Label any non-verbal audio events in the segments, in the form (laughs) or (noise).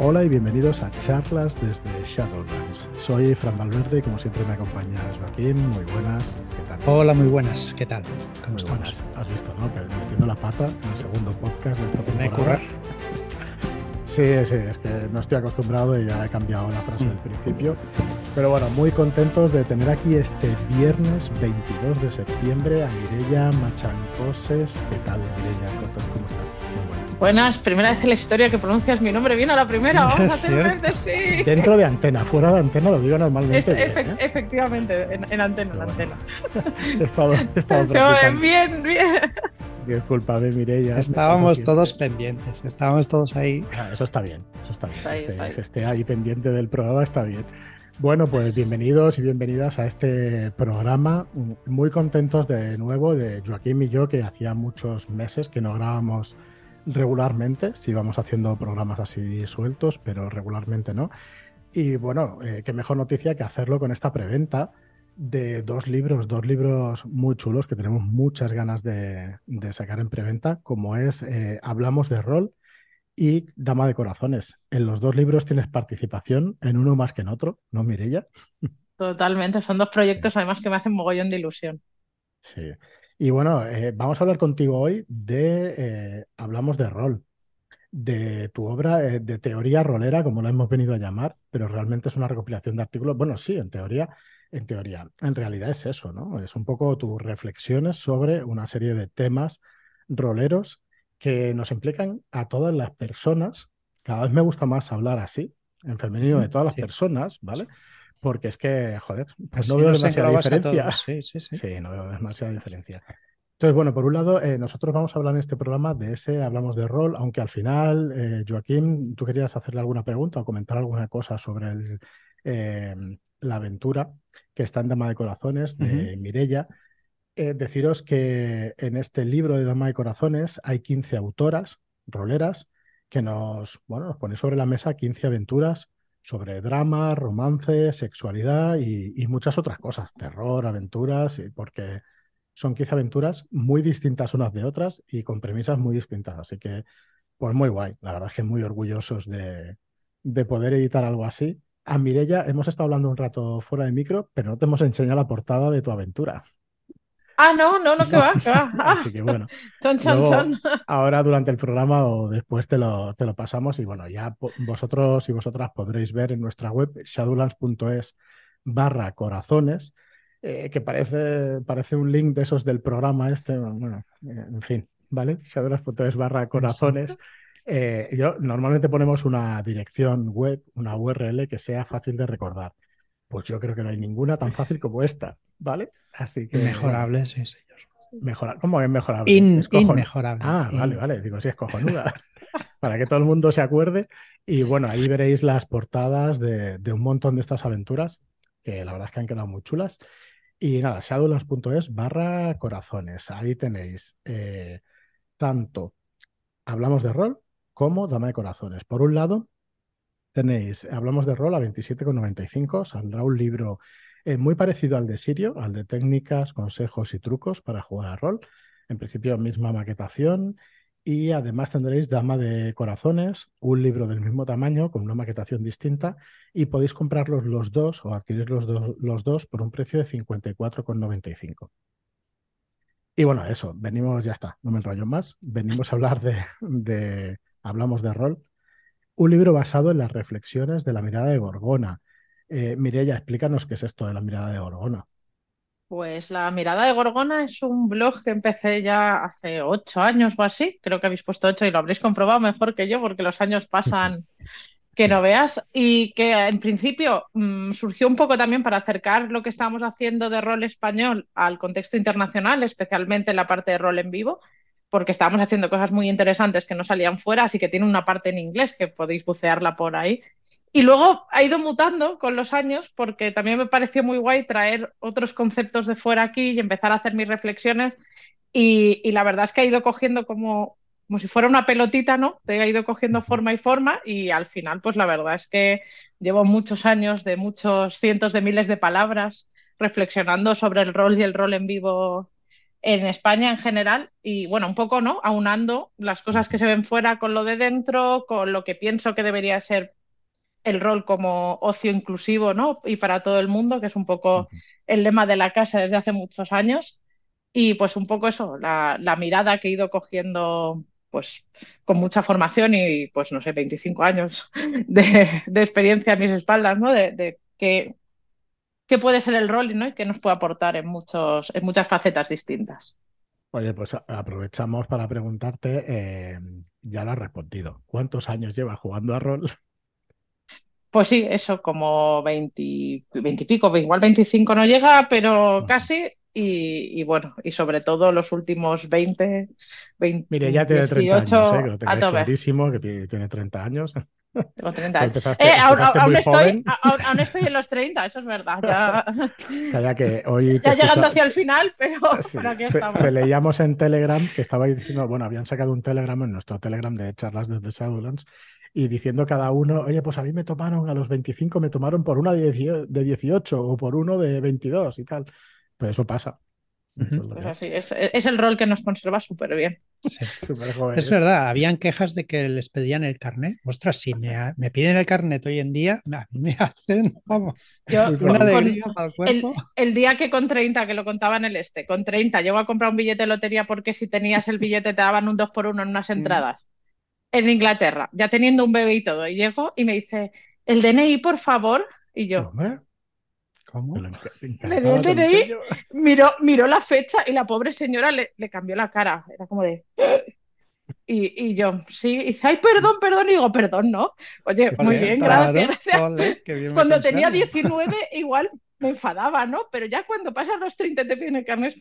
Hola y bienvenidos a charlas desde Shadowlands. Soy Fran Valverde y como siempre me acompaña Joaquín. Muy buenas, ¿qué tal? Hola, muy buenas, ¿qué tal? ¿Cómo muy Buenas. Has visto, ¿no? Que metiendo la pata en el segundo podcast de esta temporada. Sí, sí, es que no estoy acostumbrado y ya he cambiado la frase del mm. principio. Pero bueno, muy contentos de tener aquí este viernes 22 de septiembre a Mireya Machancoses. ¿Qué tal, Mireya? ¿Cómo estás? Buenas, primera vez en la historia que pronuncias mi nombre bien a la primera. Vamos a hacer de sí. Dentro de antena, fuera de antena lo digo normalmente. ¿eh? Efectivamente, en, antena, en antena. he estado, he estado Bien, bien. Disculpame, Mireia. Estábamos todos pendientes, estábamos todos ahí. Ah, eso está bien, eso está bien. Este, esté ahí pendiente del programa está bien. Bueno, pues bienvenidos y bienvenidas a este programa. Muy contentos de nuevo de Joaquín y yo, que hacía muchos meses que no grabamos regularmente, si vamos haciendo programas así sueltos, pero regularmente no. Y bueno, eh, qué mejor noticia que hacerlo con esta preventa de dos libros, dos libros muy chulos que tenemos muchas ganas de, sacar en preventa, como es eh, Hablamos de rol y Dama de Corazones. En los dos libros tienes participación, en uno más que en otro, ¿no, Mirella? Totalmente, son dos proyectos además que me hacen mogollón de ilusión. Sí. Y bueno, eh, vamos a hablar contigo hoy de, eh, hablamos de rol, de tu obra eh, de teoría rolera, como la hemos venido a llamar, pero realmente es una recopilación de artículos. Bueno, sí, en teoría, en teoría, en realidad es eso, ¿no? Es un poco tus reflexiones sobre una serie de temas roleros que nos implican a todas las personas. Cada vez me gusta más hablar así, en femenino, de todas las personas, ¿vale? Porque es que, joder, pues no veo demasiada diferencia. Sí, sí, sí. Sí, no veo demasiada diferencia. Entonces, bueno, por un lado, eh, nosotros vamos a hablar en este programa de ese, hablamos de rol, aunque al final, eh, Joaquín, tú querías hacerle alguna pregunta o comentar alguna cosa sobre el, eh, la aventura que está en Dama de Corazones de Mirella. deciros que en este libro de Dama de Corazones hay 15 autoras roleras que nos, bueno, nos pone sobre la mesa 15 aventuras sobre drama, romance, sexualidad y, muchas otras cosas, terror, aventuras, porque son quizá aventuras muy distintas unas de otras y con premisas muy distintas. Así que, pues muy guay. La verdad es que muy orgullosos de, de poder editar algo así. A Mirella hemos estado hablando un rato fuera de micro, pero no te hemos enseñado la portada de tu aventura. Ah, no, no, no, que va, que va. (laughs) Así que bueno. Ahora durante el programa o después te lo, te lo pasamos y bueno, ya vosotros y vosotras podréis ver en nuestra web shadowlands.es barra corazones, eh, que parece, parece un link de esos del programa este, bueno, eh, en fin, ¿vale? Shadowlands.es barra corazones. Eh, yo normalmente ponemos una dirección web, una URL que sea fácil de recordar. Pues yo creo que no hay ninguna tan fácil como esta, ¿vale? Así que. Mejorable, sí, señor. Mejorar. ¿Cómo es mejorable? inmejorable. Ah, vale, vale. Digo, sí, es cojonuda. (laughs) Para que todo el mundo se acuerde. Y bueno, ahí veréis las portadas de, un montón de estas aventuras, que la verdad es que han quedado muy chulas. Y nada, shadowlands.es barra corazones. Ahí tenéis eh, tanto hablamos de rol como dama de corazones. Por un lado, tenéis, hablamos de rol a 27,95, saldrá un libro muy parecido al de Sirio, al de técnicas, consejos y trucos para jugar a rol. En principio, misma maquetación. Y además tendréis Dama de Corazones, un libro del mismo tamaño, con una maquetación distinta, y podéis comprarlos los dos o adquirir los, los dos por un precio de 54,95. Y bueno, eso, venimos, ya está, no me enrollo más, venimos a hablar de, de, hablamos de rol, un libro basado en las reflexiones de la mirada de Gorgona. Eh, Mireya, explícanos qué es esto de la mirada de Gorgona. Pues la mirada de Gorgona es un blog que empecé ya hace ocho años o así. Creo que habéis puesto ocho y lo habréis comprobado mejor que yo porque los años pasan (laughs) que no veas. Y que en principio mm, surgió un poco también para acercar lo que estábamos haciendo de rol español al contexto internacional, especialmente en la parte de rol en vivo porque estábamos haciendo cosas muy interesantes que no salían fuera, así que tiene una parte en inglés que podéis bucearla por ahí. Y luego ha ido mutando con los años porque también me pareció muy guay traer otros conceptos de fuera aquí y empezar a hacer mis reflexiones. Y, la verdad es que ha ido cogiendo como, como si fuera una pelotita, ¿no? Te ha ido cogiendo forma y forma y al final, pues la verdad es que llevo muchos años de muchos cientos de miles de palabras reflexionando sobre el rol y el rol en vivo en España en general y bueno, un poco, ¿no? Aunando las cosas que se ven fuera con lo de dentro, con lo que pienso que debería ser el rol como ocio inclusivo, ¿no? Y para todo el mundo, que es un poco el lema de la casa desde hace muchos años. Y pues un poco eso, la, mirada que he ido cogiendo pues con mucha formación y pues no sé, 25 años (laughs) de, experiencia a mis espaldas, ¿no? De, de qué, puede ser el rol ¿no? y qué nos puede aportar en, muchos, en muchas facetas distintas. Oye, pues aprovechamos para preguntarte, eh, ya lo has respondido, ¿cuántos años llevas jugando a rol? Pues sí, eso, como 20, y pico, igual 25 no llega, pero casi. Y, bueno, y sobre todo los últimos 20, 20 Mire, ya tiene 30 años, ¿eh? que lo clarísimo, que tiene 30 años. Tengo 30 años. eh, aún, estoy, aún, estoy, en los 30, eso es verdad. Ya, (laughs) que hoy (laughs) ya llegando hacia el final, pero (laughs) aquí estamos. Te, leíamos en Telegram que estabais diciendo, bueno, habían sacado un Telegram en nuestro Telegram de charlas desde Shadowlands y diciendo cada uno, oye, pues a mí me tomaron a los 25, me tomaron por una de 18 o por uno de 22 y tal. Pues eso pasa. Pues es, el rol que nos conserva (laughs) súper bien. Es verdad, habían quejas de que les pedían el carnet. Ostras, si me, piden el carnet hoy en día, a mí me (laughs) hacen vamos, una alegría para el cuerpo. El, día que con 30, que lo contaba en el este, con 30 llego a comprar un billete de lotería porque si tenías el billete te daban un 2 por 1 en unas mm. entradas en Inglaterra, ya teniendo un bebé y todo, y llego y me dice, el DNI, por favor, y yo... ¿Cómo? Le (laughs) di el DNI, miró, miró la fecha y la pobre señora le, cambió la cara, era como de... (gasps) Y, yo, sí, y dice, ay, perdón, perdón, y digo, perdón, ¿no? Oye, muy bien, gracias. (laughs) cuando tenía 19, igual me enfadaba, ¿no? Pero ya cuando pasan los 30 te piden el carnet.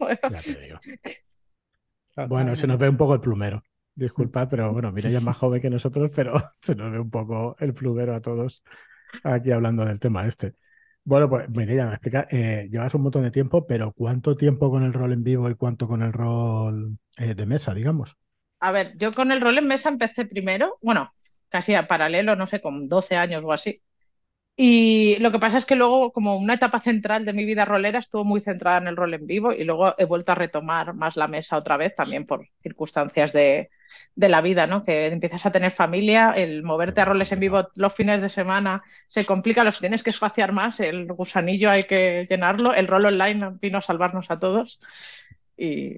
Bueno, se nos ve un poco el plumero. Disculpad, pero bueno, mira, ella es más (laughs) joven que nosotros, pero (laughs) se nos ve un poco el plumero a todos aquí hablando del tema este. Bueno, pues ya me explica, eh, llevas un montón de tiempo, pero ¿cuánto tiempo con el rol en vivo y cuánto con el rol eh, de mesa, digamos? A ver, yo con el rol en mesa empecé primero, bueno, casi a paralelo, no sé, con 12 años o así. Y lo que pasa es que luego, como una etapa central de mi vida rolera, estuvo muy centrada en el rol en vivo y luego he vuelto a retomar más la mesa otra vez, también por circunstancias de, de la vida, ¿no? Que empiezas a tener familia, el moverte a roles en vivo los fines de semana se complica, los tienes que espaciar más, el gusanillo hay que llenarlo, el rol online vino a salvarnos a todos y,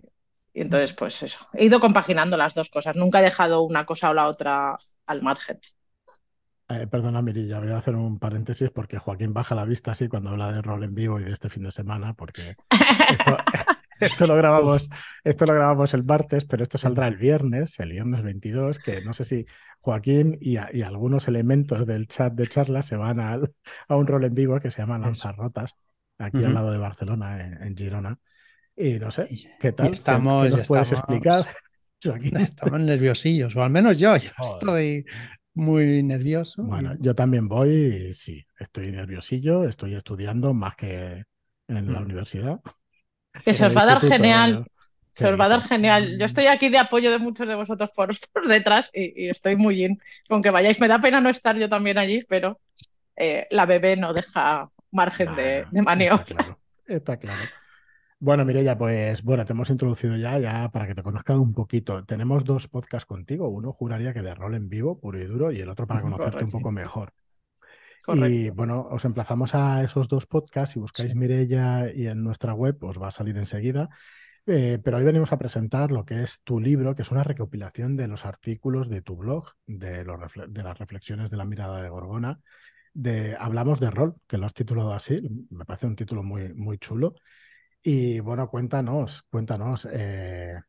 entonces pues eso, he ido compaginando las dos cosas, nunca he dejado una cosa o la otra al margen. Eh, perdona, Mirilla, voy a hacer un paréntesis porque Joaquín baja la vista así cuando habla de rol en vivo y de este fin de semana, porque esto, (laughs) esto lo grabamos, esto lo grabamos el martes, pero esto saldrá el viernes, el viernes 22, que no sé si Joaquín y, algunos elementos del chat de charla se van a, un rol en vivo que se llama Lanzarrotas, aquí al lado de Barcelona, en, Girona. Y no sé, ¿qué tal? Estamos, ¿Qué, nos puedes explicar? (laughs) Estamos nerviosillos, o al menos yo, yo estoy muy nervioso. Bueno, yo también voy, sí, estoy nerviosillo, estoy estudiando más que en la mm. universidad. Que se os va a dar genial. Se os va a dar genial. Yo estoy aquí de apoyo de muchos de vosotros por, (laughs) detrás y, estoy muy bien. Con que vayáis, me da pena no estar yo también allí, pero eh, la bebé no deja margen de, maniobra. Está claro, está claro. Bueno, Mireya, pues bueno, te hemos introducido ya, ya para que te conozcan un poquito. Tenemos dos podcasts contigo. Uno juraría que de rol en vivo, puro y duro, y el otro para (laughs) conocerte un poco mejor. Y bueno, os emplazamos a esos dos podcasts. Si buscáis Mirella y en nuestra web os va a salir enseguida. Eh, pero hoy venimos a presentar lo que es tu libro, que es una recopilación de los artículos de tu blog, de, los de las reflexiones de la mirada de Gorgona. De, hablamos de rol, que lo has titulado así, me parece un título muy, muy chulo. Y bueno, cuéntanos, cuéntanos, eh,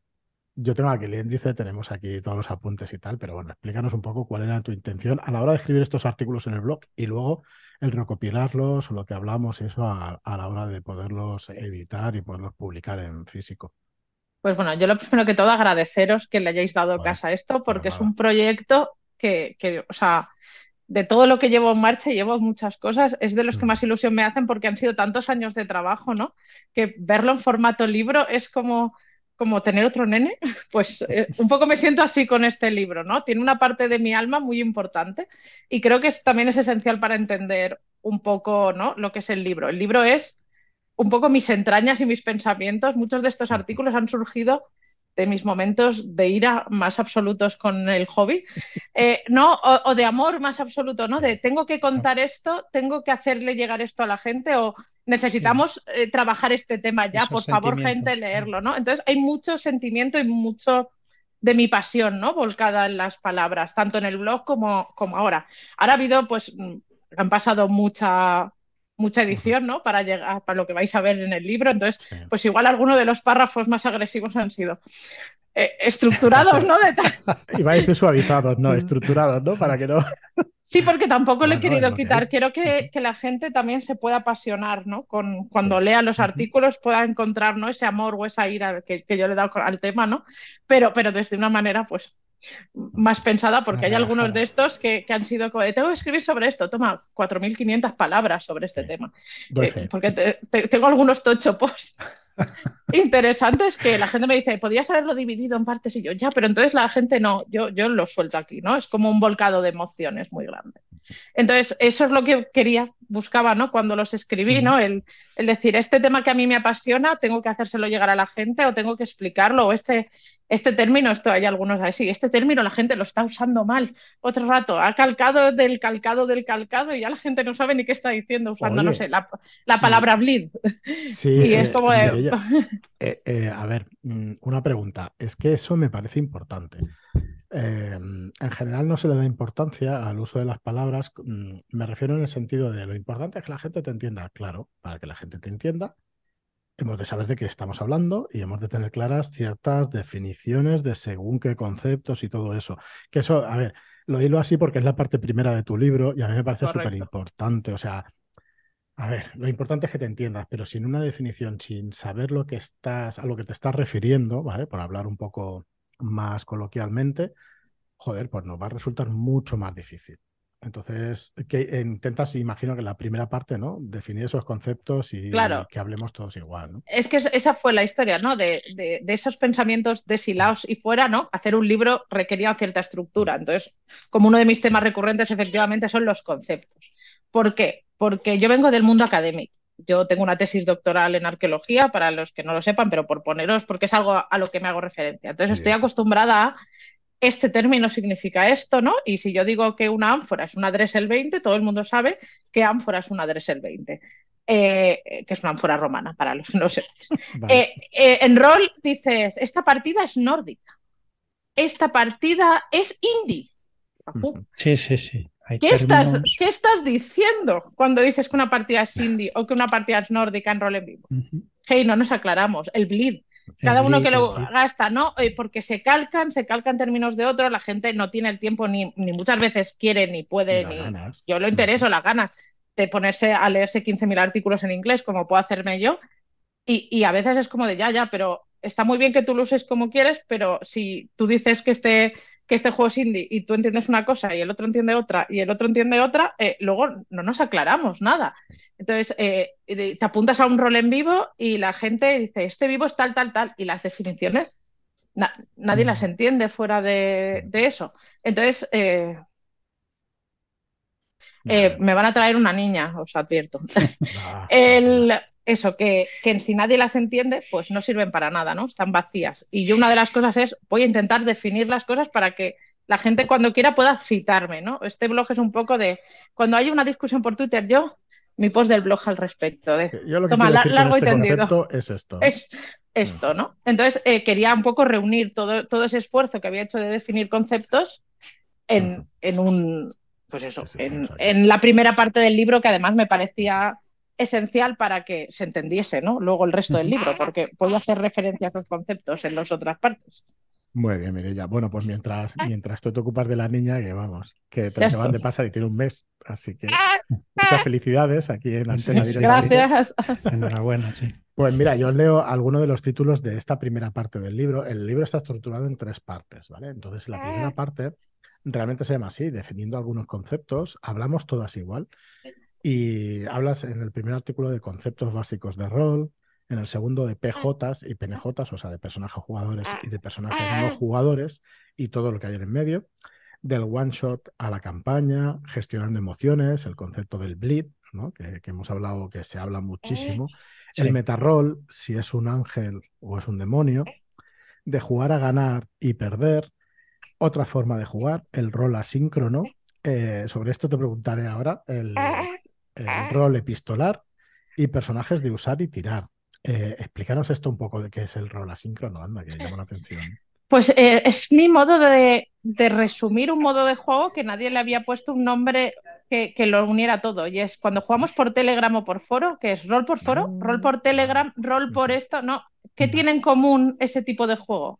yo tengo aquí el índice, tenemos aquí todos los apuntes y tal, pero bueno, explícanos un poco cuál era tu intención a la hora de escribir estos artículos en el blog y luego el recopilarlos o lo que hablamos, eso a, la hora de poderlos editar y poderlos publicar en físico. Pues bueno, yo lo primero que todo agradeceros que le hayáis dado casa a esto porque es un proyecto que, que, o sea, de todo lo que llevo en marcha, llevo muchas cosas, es de los que mm. más ilusión me hacen porque han sido tantos años de trabajo, ¿no? Que verlo en formato libro es como como tener otro nene, (laughs) pues eh, un poco me siento así con este libro, ¿no? Tiene una parte de mi alma muy importante y creo que también es esencial para entender un poco, ¿no? Lo que es el libro. El libro es un poco mis entrañas y mis pensamientos. Muchos de estos artículos han surgido de mis momentos de ira más absolutos con el hobby, eh, ¿no? O, de amor más absoluto, ¿no? De tengo que contar esto, tengo que hacerle llegar esto a la gente o necesitamos eh, trabajar este tema ya, por favor, gente, leerlo, ¿no? Entonces hay mucho sentimiento y mucho de mi pasión, ¿no? Volcada en las palabras, tanto en el blog como, como ahora. Ahora ha habido, pues, mm, han pasado mucha mucha edición, ¿no? Para llegar, para lo que vais a ver en el libro. Entonces, pues igual algunos de los párrafos más agresivos han sido eh, estructurados, ¿no? Iba a decir suavizados, no, estructurados, ¿no? Para que no. Sí, porque tampoco le he querido quitar. Quiero que, la gente también se pueda apasionar, ¿no? Con, cuando lea los artículos pueda encontrar, ¿no? Ese amor o esa ira que, que yo le he dado al tema, ¿no? Pero, pero desde una manera, pues, más pensada, porque hay algunos de estos que, han sido como tengo que escribir sobre esto, toma 4.500 palabras sobre este tema. Eh, porque tengo algunos tocho posts interesantes que la gente me dice, podrías haberlo dividido en partes y yo, ya, pero entonces la gente no, yo, yo lo suelto aquí, ¿no? Es como un volcado de emociones muy grande. Entonces, eso es lo que quería, buscaba, ¿no? Cuando los escribí, ¿no? El, el, decir, este tema que a mí me apasiona, tengo que hacérselo llegar a la gente o tengo que explicarlo, o este, este término, esto hay algunos así, este término la gente lo está usando mal. Otro rato, ha calcado del calcado del calcado y ya la gente no sabe ni qué está diciendo usando, no sé, la, palabra bleed. Sí, y es como (laughs) eh, eh, a ver, mm, una pregunta. Es que eso me parece importante. Em, en general no se le da importancia al uso de las palabras. Mm, me refiero en el sentido de lo importante es que la gente te entienda. Claro, para que la gente te entienda, hemos de saber de qué estamos hablando y hemos de tener claras ciertas definiciones de según qué conceptos y todo eso. Que eso, a ver, lo hilo así porque es la parte primera de tu libro y a mí me parece súper importante. O sea, a ver, lo importante es que te entiendas, pero sin una definición, sin saber lo que estás, a lo que te estás refiriendo, ¿vale? Por hablar un poco más coloquialmente, joder, pues nos va a resultar mucho más difícil. Entonces, que intentas, imagino que la primera parte, ¿no? Definir esos conceptos y, que hablemos todos igual, ¿no? Es que esa fue la historia, ¿no? De, de, esos pensamientos deshilados y fuera, ¿no? Hacer un libro requería cierta estructura. Entonces, como uno de mis temas recurrentes, efectivamente, son los conceptos. ¿Por qué? porque yo vengo del mundo académico. Yo tengo una tesis doctoral en arqueología, para los que no lo sepan, pero por poneros, porque es algo a lo que me hago referencia. Entonces estoy acostumbrada a este término significa esto, ¿no? Y si yo digo que una ánfora es una Dressel 20, todo el mundo sabe que ánfora es una Dressel 20. Eh, que es una ánfora romana, para los que no sepan. (laughs) Eh, eh, en rol dices, esta partida es nórdica, esta partida es indie. Sí, sí, sí. ¿Qué estás, ¿Qué estás, diciendo cuando dices que una partida es indie o que una partida es nórdica en rol en vivo? Hey, no nos aclaramos. El bleed. Cada uno que lo gasta, ¿no? Eh, porque se calcan, se calcan términos de otro, la gente no tiene el tiempo ni, ni muchas veces quiere ni puede, ni, yo lo intereso, las ganas de ponerse a leerse 15.000 artículos en inglés como puedo hacerme yo. Y, y, a veces es como de ya, ya, pero está muy bien que tú lo uses como quieres, pero si tú dices que este que este juego es indie y tú entiendes una cosa y el otro entiende otra y el otro entiende otra, eh, luego no nos aclaramos nada. Entonces, eh, te apuntas a un rol en vivo y la gente dice, este vivo es tal, tal, tal, y las definiciones nadie las mm. entiende fuera de, eso. Entonces, eh, me van a traer una niña, os advierto. (laughs) el, eso, que, que si nadie las entiende, pues no sirven para nada, ¿no? Están vacías. Y yo una de las cosas es, voy a intentar definir las cosas para que la gente cuando quiera pueda citarme, ¿no? Este blog es un poco de, cuando hay una discusión por Twitter, yo, mi post del blog al respecto, de, yo lo que toma, largo este entendido. Es esto. Es esto, ¿no? Entonces, eh, quería un poco reunir todo, todo ese esfuerzo que había hecho de definir conceptos en, en un, pues eso, en, en la primera parte del libro que además me parecía esencial para que se entendiese, ¿no? Luego el resto del libro, porque puedo hacer referencia a esos conceptos en las otras partes. Muy bien, Mireya. Bueno, pues mientras, mientras tú te ocupas de la niña, que vamos, que te van de pasar y tiene un mes, así que muchas felicidades aquí en Antena Directa. Gracias. Enhorabuena, sí. Pues mira, yo os leo algunos de los títulos de esta primera parte del libro. El libro está estructurado en tres partes, ¿vale? Entonces, la primera parte realmente se llama así, definiendo algunos conceptos. Hablamos todas igual. Y hablas en el primer artículo de conceptos básicos de rol, en el segundo de PJs y PNJs, o sea, de personajes jugadores y de personajes no jugadores y todo lo que hay en el medio, del one shot a la campaña, gestionando emociones, el concepto del bleed, ¿no? que, hemos hablado, que se habla muchísimo. El metarrol, si es un ángel o es un demonio, de jugar a ganar y perder. Otra forma de jugar, el rol asíncrono. Eh, sobre esto te preguntaré ahora, el, rol epistolar y personajes de usar y tirar. Eh, explícanos esto un poco de qué es el rol asíncrono, anda, que llama la atención. Pues eh, es mi modo de, resumir un modo de juego que nadie le había puesto un nombre que, lo uniera todo. Y es cuando jugamos por Telegram o por foro, que es rol por foro, rol por Telegram, rol por esto, no. ¿Qué tiene en común ese tipo de juego?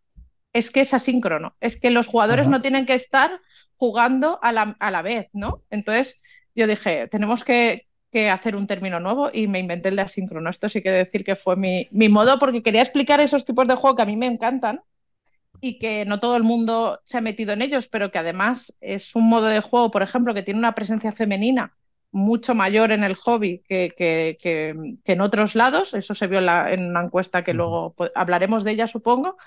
Es que es asíncrono, es que los jugadores no tienen que estar jugando a la, a la, vez, ¿no? Entonces yo dije, tenemos que, hacer un término nuevo y me inventé el de asíncrono. Esto sí que decir que fue mi, mi modo porque quería explicar esos tipos de juego que a mí me encantan y que no todo el mundo se ha metido en ellos, pero que además es un modo de juego, por ejemplo, que tiene una presencia femenina mucho mayor en el hobby que, que, en otros lados. Eso se vio en, una encuesta que luego hablaremos de ella, supongo.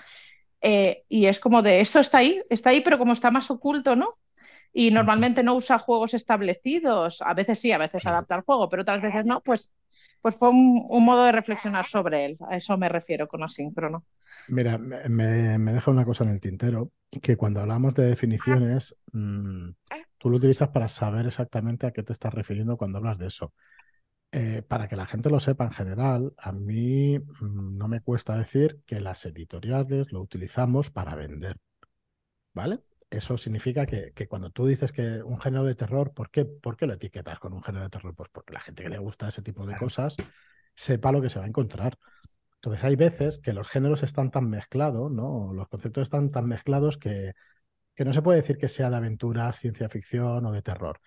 Eh, y es como de eso está ahí, está ahí, pero como está más oculto, ¿no? Y normalmente no usa juegos establecidos. A veces sí, a veces adapta al juego, pero otras veces no. Pues, pues fue un, un modo de reflexionar sobre él. A eso me refiero con asíncrono. Mira, me, deja una cosa en el tintero, que cuando hablamos de definiciones, mm, tú lo utilizas para saber exactamente a qué te estás refiriendo cuando hablas de eso. Eh, para que la gente lo sepa en general, a mí mm, no me cuesta decir que las editoriales lo utilizamos para vender. ¿Vale? Eso significa que, cuando tú dices que un género de terror, ¿por qué, ¿por qué lo etiquetas con un género de terror? Pues porque la gente que le gusta ese tipo de cosas sepa lo que se va a encontrar. Entonces hay veces que los géneros están tan mezclados, ¿no? Los conceptos están tan mezclados que, que no se puede decir que sea de aventura, ciencia ficción o de terror.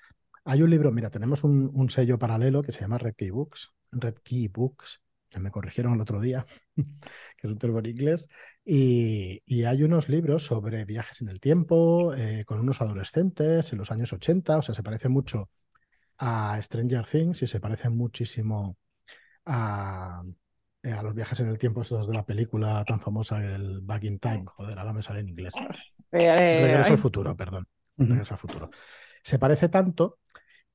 Hay un libro, mira, tenemos un, sello paralelo que se llama Red Key Books, Red Key Books, que me corrigieron el otro día, (laughs) que es un término en inglés, y, hay unos libros sobre viajes en el tiempo, eh, con unos adolescentes en los años 80, o sea, se parece mucho a Stranger Things y se parece muchísimo a, eh, a los viajes en el tiempo estos de la película tan famosa, el Back in Time, joder, ahora me sale en inglés. Eh, Regreso al futuro, perdón. Regreso al futuro. Se parece tanto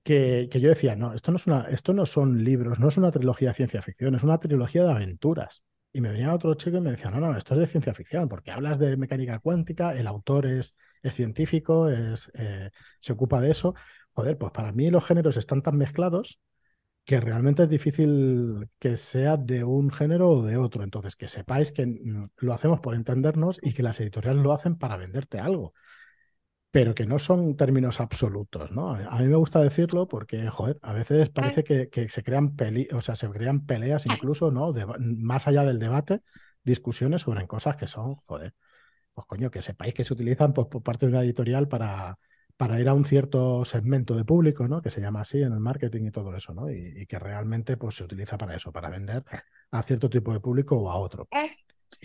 que, yo decía, no, esto no, es una, esto no son libros, no es una trilogía de ciencia ficción, es una trilogía de aventuras. Y me venía otro chico y me decía, no, no, esto es de ciencia ficción, porque hablas de mecánica cuántica, el autor es, es científico, es, eh, se ocupa de eso. Joder, pues para mí los géneros están tan mezclados que realmente es difícil que sea de un género o de otro. Entonces, que sepáis que mm, lo hacemos por entendernos y que las editoriales lo hacen para venderte algo, pero que no son términos absolutos, ¿no? A mí me gusta decirlo porque, joder, a veces parece que, se crean peli o sea, se crean peleas incluso, ¿no? más allá del debate, discusiones sobre cosas que son, joder, pues coño, que sepáis que se utilizan pues, por parte de una editorial para para ir a un cierto segmento de público, ¿no? Que se llama así en el marketing y todo eso, ¿no? Y, que realmente pues, se utiliza para eso, para vender a cierto tipo de público o a otro.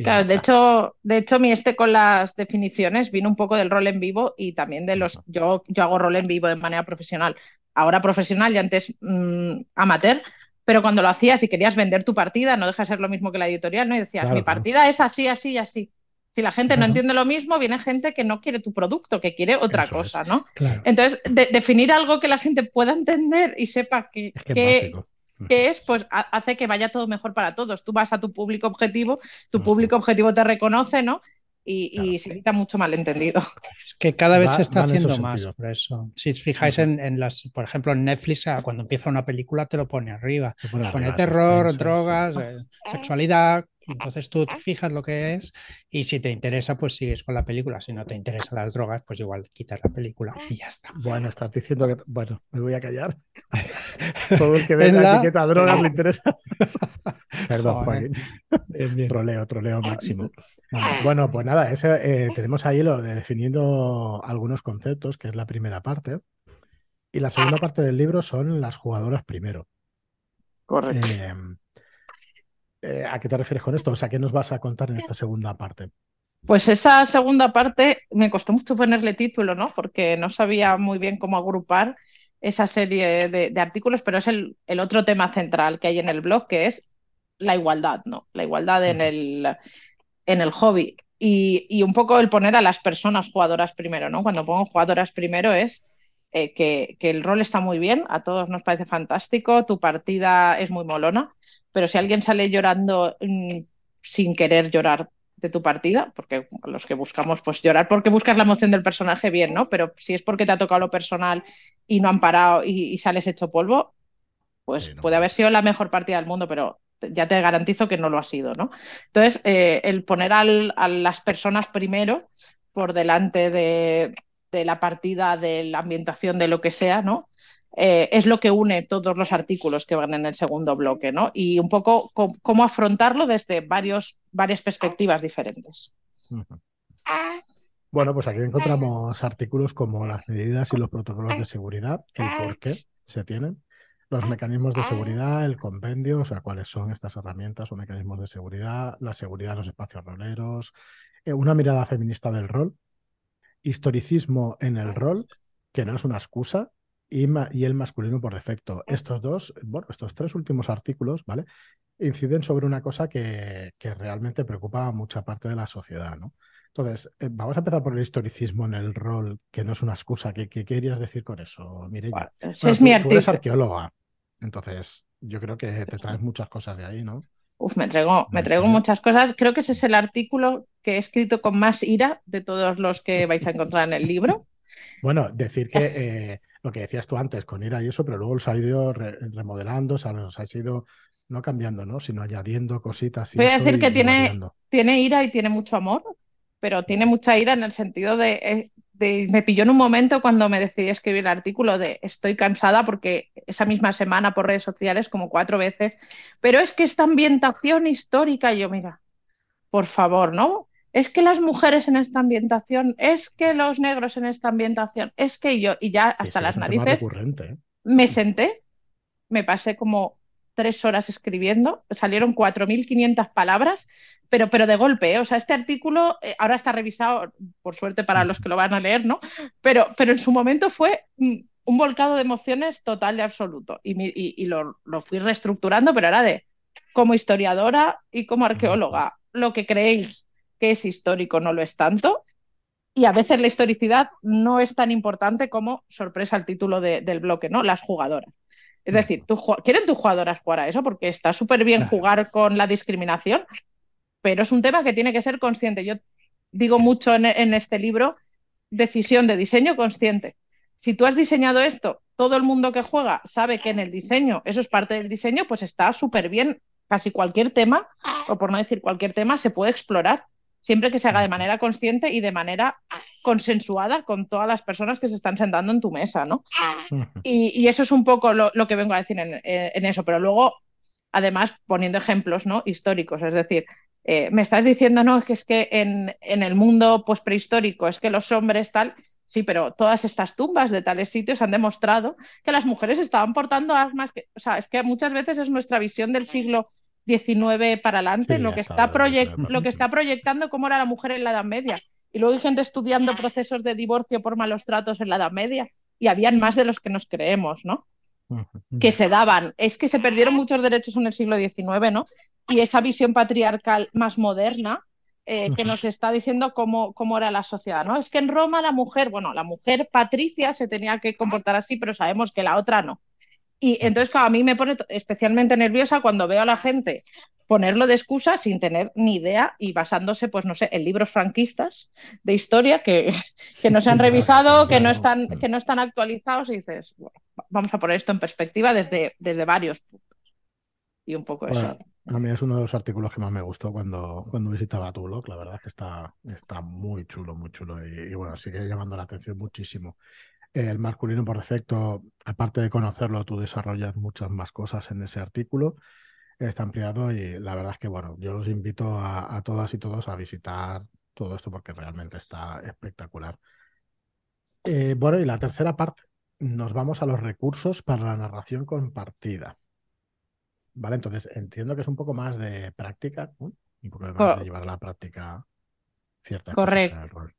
Claro, de hecho, de hecho, mi este con las definiciones vino un poco del rol en vivo y también de los. Yo, yo hago rol en vivo de manera profesional. Ahora profesional y antes mm, amateur, pero cuando lo hacías y querías vender tu partida, no deja de ser lo mismo que la editorial, ¿no? Y decías, mi partida es así, así y así. Si la gente no entiende lo mismo, viene gente que no quiere tu producto, que quiere otra cosa, ¿no? Entonces, definir algo que la gente pueda entender y sepa que, es, (laughs) pues hace que vaya todo mejor para todos. Tú vas a tu público objetivo, tu público objetivo te reconoce, ¿no? y, se evita mucho malentendido. (laughs) Es que cada vez se está haciendo más por eso. Si os fijáis en, las, por ejemplo, en Netflix, ah, cuando empieza una película te lo pone arriba. Pone, terror, drogas, eh, sexualidad, entonces tú fijas lo que es y si te interesa, pues sigues con la película. Si no te interesan las drogas, pues igual quitas la película y ya está. Bueno, estás diciendo que. Bueno, me voy a callar. (laughs) Todo el que ve (laughs) la, etiqueta drogas me (laughs) interesa. (laughs) Perdón, Joaquín. Troleo, troleo máximo. Bueno, pues nada, eh, tenemos ahí lo de definiendo algunos conceptos, que es la primera parte. Y la segunda parte del libro son las jugadoras primero. Correcto. Eh, eh, ¿A qué te refieres con esto? O sea, ¿qué nos vas a contar en esta segunda parte? Pues esa segunda parte me costó mucho ponerle título, ¿no? Porque no sabía muy bien cómo agrupar esa serie de, artículos, pero es el, otro tema central que hay en el blog, que es la igualdad, ¿no? La igualdad en el, en el hobby. Y, y, un poco el poner a las personas jugadoras primero, ¿no? Cuando pongo jugadoras primero es eh, que, el rol está muy bien, a todos nos parece fantástico, tu partida es muy molona, pero si alguien sale llorando mm, sin querer llorar de tu partida, porque los que buscamos pues llorar porque buscas la emoción del personaje bien, ¿no? Pero si es porque te ha tocado lo personal y no han parado y, sales hecho polvo, pues puede haber sido la mejor partida del mundo, pero ya te garantizo que no lo ha sido, ¿no? Entonces, eh, el poner a las personas primero por delante de, de la partida, de la ambientación, de lo que sea, ¿no? Eh, es lo que une todos los artículos que van en el segundo bloque, ¿no? Y un poco cómo afrontarlo desde varios, varias perspectivas diferentes. Bueno, pues aquí encontramos artículos como las medidas y los protocolos de seguridad, el por qué se tienen, los mecanismos de seguridad, el compendio, o sea, cuáles son estas herramientas o mecanismos de seguridad, la seguridad de los espacios roleros, eh, una mirada feminista del rol, historicismo en el rol, que no es una excusa, y, el masculino por defecto. Estos dos, bueno, estos tres últimos artículos, ¿vale? Inciden sobre una cosa que, realmente preocupa a mucha parte de la sociedad, ¿no? Entonces, eh, vamos a empezar por el historicismo en el rol, que no es una excusa. ¿Qué, querías decir con eso, Mireia? es mi tú, eres arqueóloga, entonces yo creo que te traes muchas cosas de ahí, ¿no? Uf, me traigo, me traigo muchas cosas. Creo que ese es el artículo que he escrito con más ira de todos los que vais a encontrar en el libro. (laughs) Bueno, decir que eh, lo que decías tú antes, con ira y eso, pero luego los ha ido remodelando, o sea, los ha ido no cambiando, ¿no? Sino añadiendo cositas. Voy a decir que tiene, tiene ira y tiene mucho amor, pero tiene mucha ira en el sentido de, eh, me pilló en un momento cuando me decidí escribir el artículo de estoy cansada porque esa misma semana por redes sociales como cuatro veces, pero es que esta ambientación histórica, yo mira, por favor, ¿no? Es que las mujeres en esta ambientación, es que los negros en esta ambientación, es que yo, y ya hasta las narices, ¿eh? me senté, me pasé como tres horas escribiendo, salieron 4.500 palabras, pero, pero de golpe, ¿eh? o sea, este artículo eh, ahora está revisado, por suerte para los que lo van a leer, ¿no? Pero, pero en su momento fue mm, un volcado de emociones total y absoluto. Y, lo, fui reestructurando, pero era de, como historiadora y como arqueóloga, lo que creéis que es histórico no lo es tanto. Y a veces la historicidad no es tan importante como, sorpresa el título del bloque, ¿no? Las jugadoras. Es decir, ¿quieren tus jugadoras jugar a eso? Porque está súper bien jugar con la discriminación, pero es un tema que tiene que ser consciente. Yo digo mucho en, este libro, decisión de diseño consciente. Si tú has diseñado esto, todo el mundo que juega sabe que en el diseño, eso es parte del diseño, pues está súper bien. Casi cualquier tema, o por no decir cualquier tema, se puede explorar, siempre que se haga de manera consciente y de manera consensuada con todas las personas que se están sentando en tu mesa, ¿no? Y, eso es un poco lo, que vengo a decir en, en, eso, pero luego, además, poniendo ejemplos ¿no? históricos, es decir, eh, me estás diciendo, no, que es que en, el mundo pues, prehistórico es que los hombres tal, sí, pero todas estas tumbas de tales sitios han demostrado que las mujeres estaban portando armas, que, o sea, es que muchas veces es nuestra visión del siglo XIX para adelante, lo, que está lo que está proyectando cómo era la mujer en la Edad Media. Y luego hay gente estudiando procesos de divorcio por malos tratos en la Edad Media y habían más de los que nos creemos, ¿no? que se daban. Es que se perdieron muchos derechos en el siglo XIX, ¿no? y esa visión patriarcal más moderna eh, que nos está diciendo cómo, cómo, era la sociedad, ¿no? Es que en Roma la mujer, bueno, la mujer patricia se tenía que comportar así, pero sabemos que la otra no. Y entonces, claro, a mí me pone especialmente nerviosa cuando veo a la gente ponerlo de excusa sin tener ni idea y basándose, pues no sé, en libros franquistas de historia que, que no se han revisado, que no están, que no están actualizados y dices, bueno, vamos a poner esto en perspectiva desde, desde varios puntos. Y un poco eso. A mí es uno de los artículos que más me gustó cuando, cuando visitaba tu blog. La verdad es que está, está muy chulo, muy chulo. Y, bueno, sigue llamando la atención muchísimo. El masculino por defecto, aparte de conocerlo, tú desarrollas muchas más cosas en ese artículo. Está ampliado y la verdad es que, bueno, yo los invito a, todas y todos a visitar todo esto porque realmente está espectacular. Eh, bueno, y la tercera parte, nos vamos a los recursos para la narración compartida. Vale, entonces entiendo que es un poco más de práctica, un poco más de llevar a la práctica ciertas Correcto. cosas en el rol.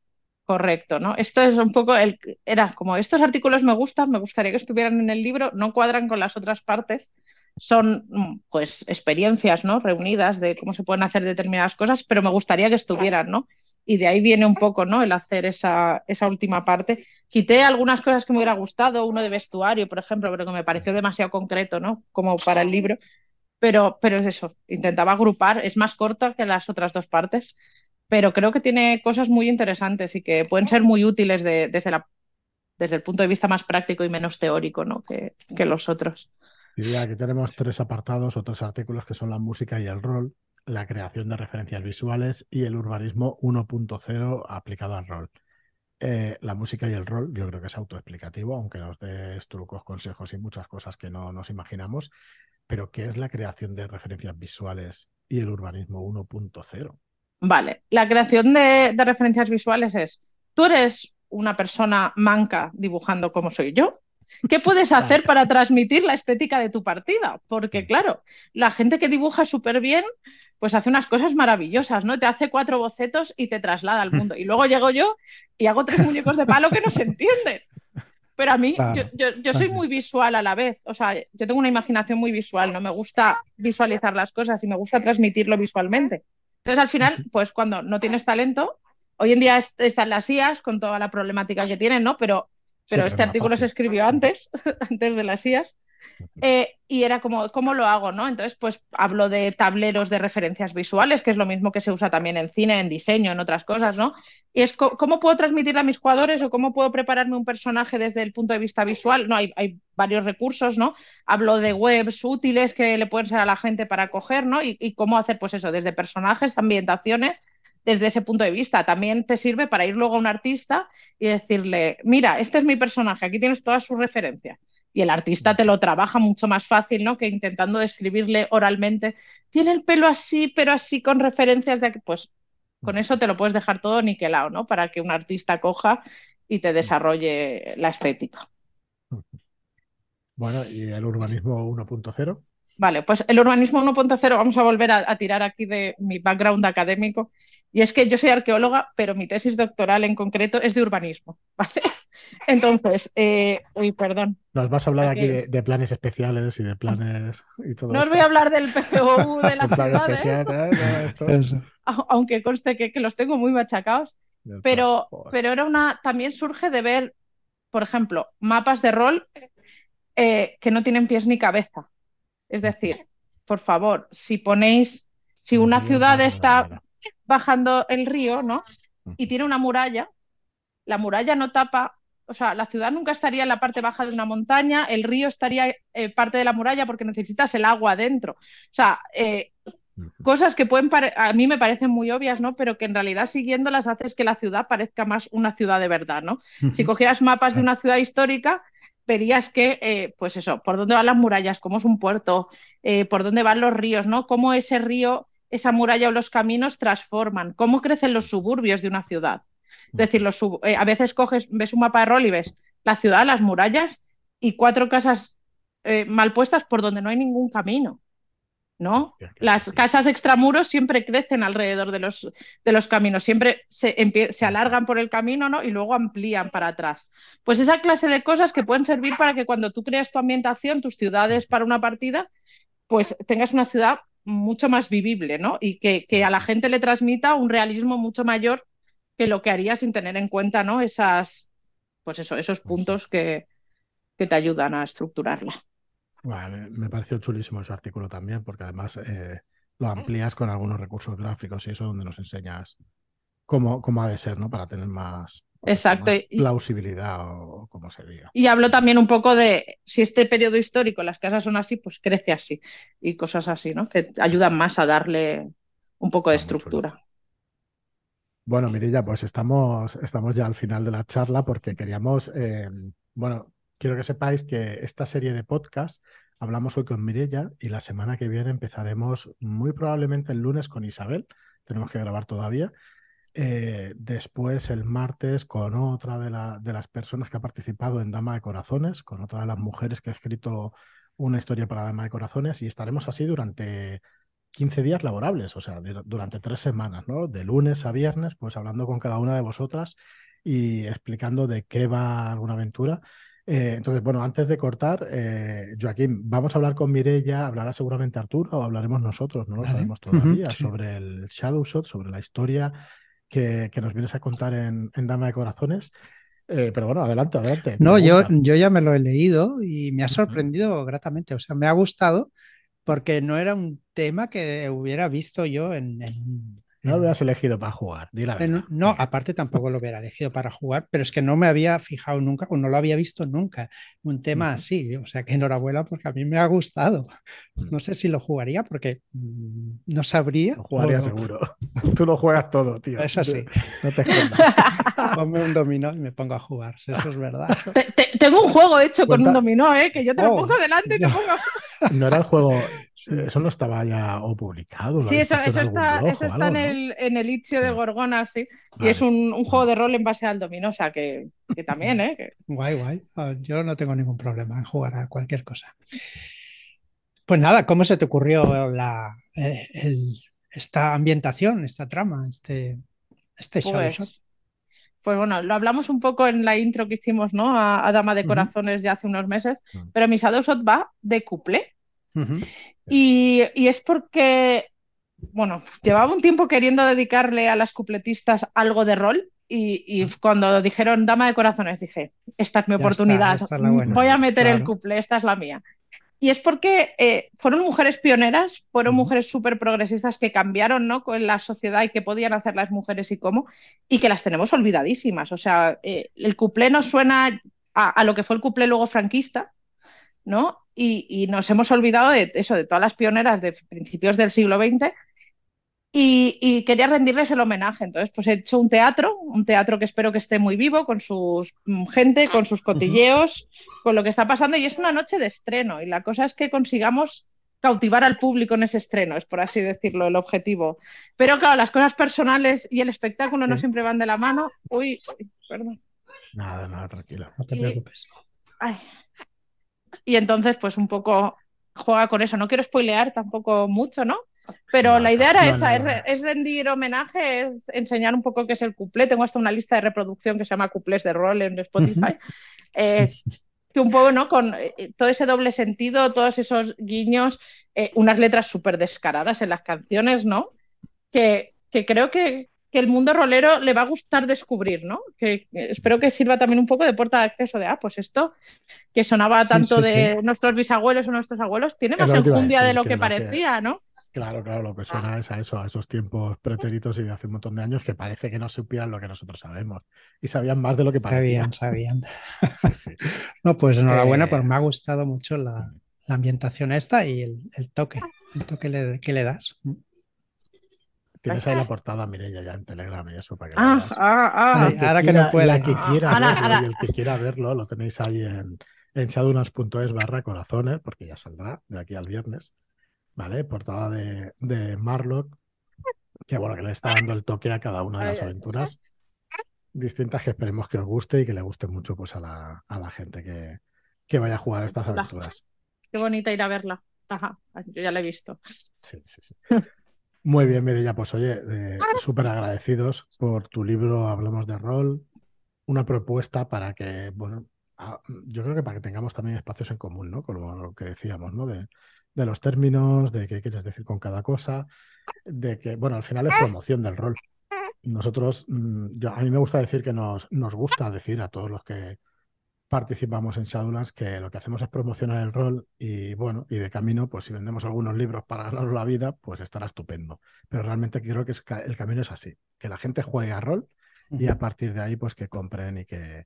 Correcto, ¿no? Esto es un poco el era como estos artículos me gustan, me gustaría que estuvieran en el libro, no cuadran con las otras partes, son mm, pues experiencias, ¿no? reunidas de cómo se pueden hacer determinadas cosas, pero me gustaría que estuvieran, ¿no? y de ahí viene un poco, ¿no? El hacer esa, esa última parte. Quité algunas cosas que me hubiera gustado, uno de vestuario, por ejemplo, pero que me pareció demasiado concreto, ¿no? Como para el libro. Pero, pero es eso, intentaba agrupar, es más corta que las otras dos partes, pero creo que tiene cosas muy interesantes y que pueden ser muy útiles desde, la, desde el punto de vista más práctico y menos teórico ¿no? que, los otros. Diría que tenemos tres apartados o tres artículos que son la música y el rol, la creación de referencias visuales y el urbanismo 1.0 aplicado al rol. Eh, la música y el rol yo creo que es autoexplicativo, aunque nos des trucos, consejos y muchas cosas que no nos imaginamos. Pero ¿qué es la creación de referencias visuales y el urbanismo 1.0? Vale, la creación de, de referencias visuales es, tú eres una persona manca dibujando como soy yo, ¿Qué puedes hacer para transmitir la estética de tu partida? Porque, mm. claro, la gente que dibuja súper bien, pues hace unas cosas maravillosas, ¿no? Te hace cuatro bocetos y te traslada al mundo. Y luego llego yo y hago tres muñecos de palo que no se entienden. Pero a mí, yo, soy muy visual a la vez. O sea, yo tengo una imaginación muy visual, no me gusta visualizar las cosas y me gusta transmitirlo visualmente. Entonces, al final, pues cuando no tienes talento, hoy en día están las IAS con toda la problemática que tienen, ¿no? Pero pero este artículo se escribió antes, (laughs) antes de las IAS, eh, y era como, ¿cómo lo hago? ¿no? Entonces, pues hablo de tableros de referencias visuales, que es lo mismo que se usa también en cine, en diseño, en otras cosas, ¿no? Y es cómo puedo transmitir a mis jugadores o cómo puedo prepararme un personaje desde el punto de vista visual. No, hay, hay varios recursos, ¿no? Hablo de webs útiles que le pueden ser a la gente para coger, ¿no? Y, y cómo hacer, pues eso, desde personajes, ambientaciones desde ese punto de vista. También te sirve para ir luego a un artista y decirle, mira, este es mi personaje, aquí tienes todas sus referencias. Y el artista te lo trabaja mucho más fácil, ¿no? Que intentando describirle oralmente, tiene el pelo así, pero así con referencias de... Pues con eso te lo puedes dejar todo niquelado, ¿no? Para que un artista coja y te desarrolle la estética. Bueno, ¿y el urbanismo 1.0? Vale, pues el urbanismo 1.0, vamos a volver a, tirar aquí de mi background académico. Y es que yo soy arqueóloga, pero mi tesis doctoral en concreto es de urbanismo. (laughs) ¿vale? Entonces, eh, uy, perdón. Nos vas a hablar aquí de, planes especiales y de planes y todo No os voy a hablar del PCOU de (laughs) las ciudades. ¿eh? Aunque conste que, los tengo muy machacados. Pero, pero era una. También surge de ver, por ejemplo, mapas de rol eh, que no tienen pies ni cabeza. Es decir, por favor, si ponéis, si una ciudad está bajando el río, ¿no? Y tiene una muralla, la muralla no tapa, o sea, la ciudad nunca estaría en la parte baja de una montaña, el río estaría eh, parte de la muralla porque necesitas el agua adentro. O sea, eh, cosas que pueden a mí me parecen muy obvias, ¿no? Pero que en realidad siguiéndolas haces que la ciudad parezca más una ciudad de verdad, ¿no? Si cogieras mapas de una ciudad histórica, verías que, eh, pues eso, por dónde van las murallas, cómo es un puerto, por dónde van los ríos, ¿no? Cómo ese río, esa muralla o los caminos transforman, cómo crecen los suburbios de una ciudad. Es decir, los eh, a veces coges, ves un mapa de rol y ves la ciudad, las murallas y cuatro casas mal puestas por donde no hay ningún camino. ¿no? Las casas extramuros siempre crecen alrededor de los, de los caminos, siempre se, se, alargan por el camino ¿no? y luego amplían para atrás. Pues esa clase de cosas que pueden servir para que cuando tú creas tu ambientación, tus ciudades para una partida, pues tengas una ciudad mucho más vivible ¿no? y que, que a la gente le transmita un realismo mucho mayor que lo que haría sin tener en cuenta ¿no? Esas, pues eso, esos puntos que, que te ayudan a estructurarla me pareció chulísimo ese artículo también, porque además eh, lo amplías con algunos recursos gráficos y eso es donde nos enseñas cómo, cómo ha de ser, ¿no? Para tener más, Exacto. plausibilidad o, como se diga. Y hablo también un poco de si este periodo histórico las casas son así, pues crece así y cosas así, ¿no? Que ayudan más a darle un poco de estructura. Bueno, Mirilla, pues estamos, estamos ya al final de la charla porque queríamos, eh, bueno, quiero que sepáis que esta serie de podcast hablamos hoy con Mirella y la semana que viene empezaremos muy probablemente el lunes con Isabel. Tenemos que grabar todavía. Eh, después el martes con otra de, de, las personas que ha participado en Dama de Corazones, con otra de las mujeres que ha escrito una historia para Dama de Corazones y estaremos así durante 15 días laborables, o sea, durante tres semanas, ¿no? De lunes a viernes, pues hablando con cada una de vosotras y explicando de qué va alguna aventura eh, entonces, bueno, antes de cortar, eh, Joaquín, vamos a hablar con Mirella, hablará seguramente Arturo o hablaremos nosotros, no lo sabemos todavía, sobre el Shadow Shot, sobre la historia que, nos vienes a contar en, Dama de Corazones. Eh, pero bueno, adelante, adelante. No, yo, yo ya me lo he leído y me ha sorprendido gratamente. O sea, me ha gustado porque no era un tema que hubiera visto yo en, no lo hubieras elegido para jugar, No, aparte tampoco lo hubiera elegido para jugar, pero es que no me había fijado nunca o no lo había visto nunca un tema así. O sea que enhorabuena porque a mí me ha gustado. Mm. No sé si lo jugaría porque mm, no sabría. Lo jugaría seguro. (laughs) Tú lo juegas todo, tío. Eso sí. No te escondas. (laughs) Ponme un dominó y me pongo a jugar. Eso es verdad. tengo un juego hecho con un dominó, ¿eh? que yo te lo oh. pongo delante y te pongo. No era el juego (laughs) eso no estaba ya o publicado. Sí, eso, está, eso está en, el, en el Itch.io de Gorgona, sí. Y es un, juego de rol en base al dominó, o sea que, también, ¿eh? Guay, guay. Ah, yo no tengo ningún problema en jugar a cualquier cosa. Pues nada, ¿cómo se te ocurrió la, eh, esta ambientación, esta trama, este, este pues, Pues bueno, lo hablamos un poco en la intro que hicimos, ¿no? A, Dama de Corazones ya hace unos meses, pero mi Shadowshot va de couple y, es porque, bueno, llevaba un tiempo queriendo dedicarle a las cupletistas algo de rol y, cuando dijeron Dama de Corazones dije, esta es mi oportunidad, voy a meter el couple, esta es la mía. Y es porque eh, fueron mujeres pioneras, fueron mujeres súper progresistas que cambiaron ¿no? con la sociedad y que podían hacer las mujeres y cómo, y que las tenemos olvidadísimas. O sea, eh, el couple nos suena a, a, lo que fue el couple luego franquista, ¿no? y, nos hemos olvidado de eso, de todas las pioneras de principios del siglo XX. Y, quería rendirles el homenaje. Entonces, pues he hecho un teatro, un teatro que espero que esté muy vivo, con su mm, gente, con sus cotilleos, con lo que está pasando. Y es una noche de estreno. Y la cosa es que consigamos cautivar al público en ese estreno, es por así decirlo, el objetivo. Pero claro, las cosas personales y el espectáculo no siempre van de la mano. Uy, perdón. Nada, nada, tranquila. No te preocupes. Ay, y entonces, pues un poco juega con eso. No quiero spoilear tampoco mucho, ¿no? Pero la idea era esa, es, rendir homenaje, es enseñar un poco qué es el cuplé. Tengo hasta una lista de reproducción que se llama cuplés de rol en Spotify. (laughs) Eh, que un poco, ¿no? Con eh, todo ese doble sentido, todos esos guiños, eh, unas letras súper descaradas en las canciones, ¿no? Que, que creo que, que el mundo rolero le va a gustar descubrir, ¿no? Que, espero que sirva también un poco de puerta de acceso de, ah, pues esto que sonaba tanto de nuestros bisabuelos o nuestros abuelos, tiene más enjundia de lo que, parecía, ¿no? Claro, claro, lo que suena es a eso, a esos tiempos pretéritos y de hace un montón de años que parece que no supieran lo que nosotros sabemos y sabían más de lo que parecía. Sabían, sabían. (laughs) (laughs) no, pues enhorabuena, pues me ha gustado mucho la, ambientación esta y el, toque, el toque que le das. Tienes ahí la portada, Mireya, ya en Telegram y eso para que ah, ah, ah. ahora que no puede. La que quiera verlo y el que quiera verlo lo tenéis ahí en, en shadunas.es barra corazones, porque ya saldrá de aquí al viernes. ¿Vale? Portada de, de Marlock, que bueno, que le está dando el toque a cada una de las aventuras distintas que esperemos que os guste y que le guste mucho pues a la, a la gente que, que vaya a jugar estas aventuras. Qué bonita ir a verla. Ajá, yo ya la he visto. Sí, sí, sí. Muy bien, Mireya, pues oye, eh, súper agradecidos por tu libro Hablamos de Rol, una propuesta para que, bueno, yo creo que para que tengamos también espacios en común, ¿no? Con lo que decíamos, ¿no? De, los términos, de qué quieres decir con cada cosa, de que, bueno, al final es promoción del rol. Nosotros, mm, yo, a mí me gusta decir que nos, nos gusta decir a todos los que participamos en Shadowlands, que lo que hacemos es promocionar el rol y bueno, y de camino, pues si vendemos algunos libros para (laughs) ganar la vida, pues estará estupendo. Pero realmente creo que el camino es así, que la gente juegue a rol y a partir de ahí, pues que compren y que,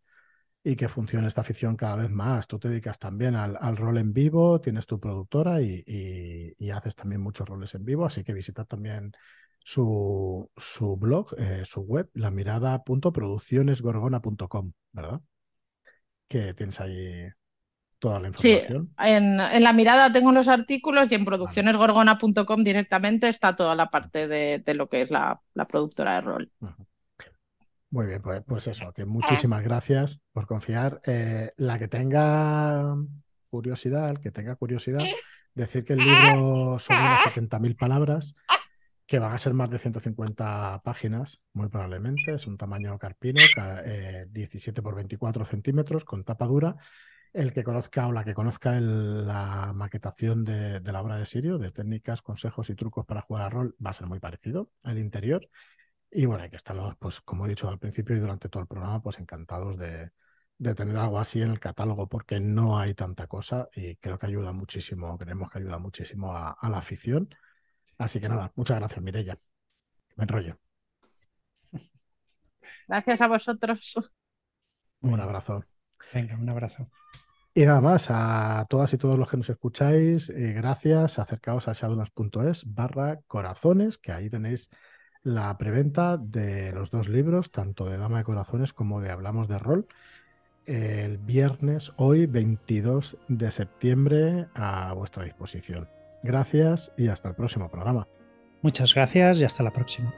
y que funcione esta afición cada vez más. Tú te dedicas también al, rol en vivo, tienes tu productora y, haces también muchos roles en vivo, así que visita también su, su blog, eh, su web, lamirada.produccionesgorgona.com, ¿verdad? que tienes ahí toda la información. Sí, en, la mirada tengo los artículos y en produccionesgorgona.com directamente está toda la parte de, lo que es la, productora de rol. Muy bien, pues, pues, eso, que muchísimas gracias por confiar. Eh, la que tenga curiosidad, el que tenga curiosidad, decir que el libro son unas 70.000 palabras que van a ser más de 150 páginas, muy probablemente. Es un tamaño carpino, 17 eh, por 24 centímetros, con tapa dura. El que conozca o la que conozca la maquetación de, la obra de Sirio, de técnicas, consejos y trucos para jugar a rol, va a ser muy parecido. El interior. Y bueno, que estamos, pues como he dicho al principio y durante todo el programa, pues encantados de, tener algo así en el catálogo porque no hay tanta cosa y creo que ayuda muchísimo, creemos que ayuda muchísimo a, la afición. Así que nada, muchas gracias, Mirella. Me enrollo. (laughs) Gracias a vosotros. Un abrazo. Venga, un abrazo. Y nada más, a todas y todos los que nos escucháis, eh, gracias. Acercaos a shadowlands.es barra corazones, que ahí tenéis la preventa de los dos libros, tanto de Dama de Corazones como de Hablamos de Rol, el viernes, hoy 22 de septiembre, a vuestra disposición. Gracias y hasta el próximo programa. Muchas gracias y hasta la próxima.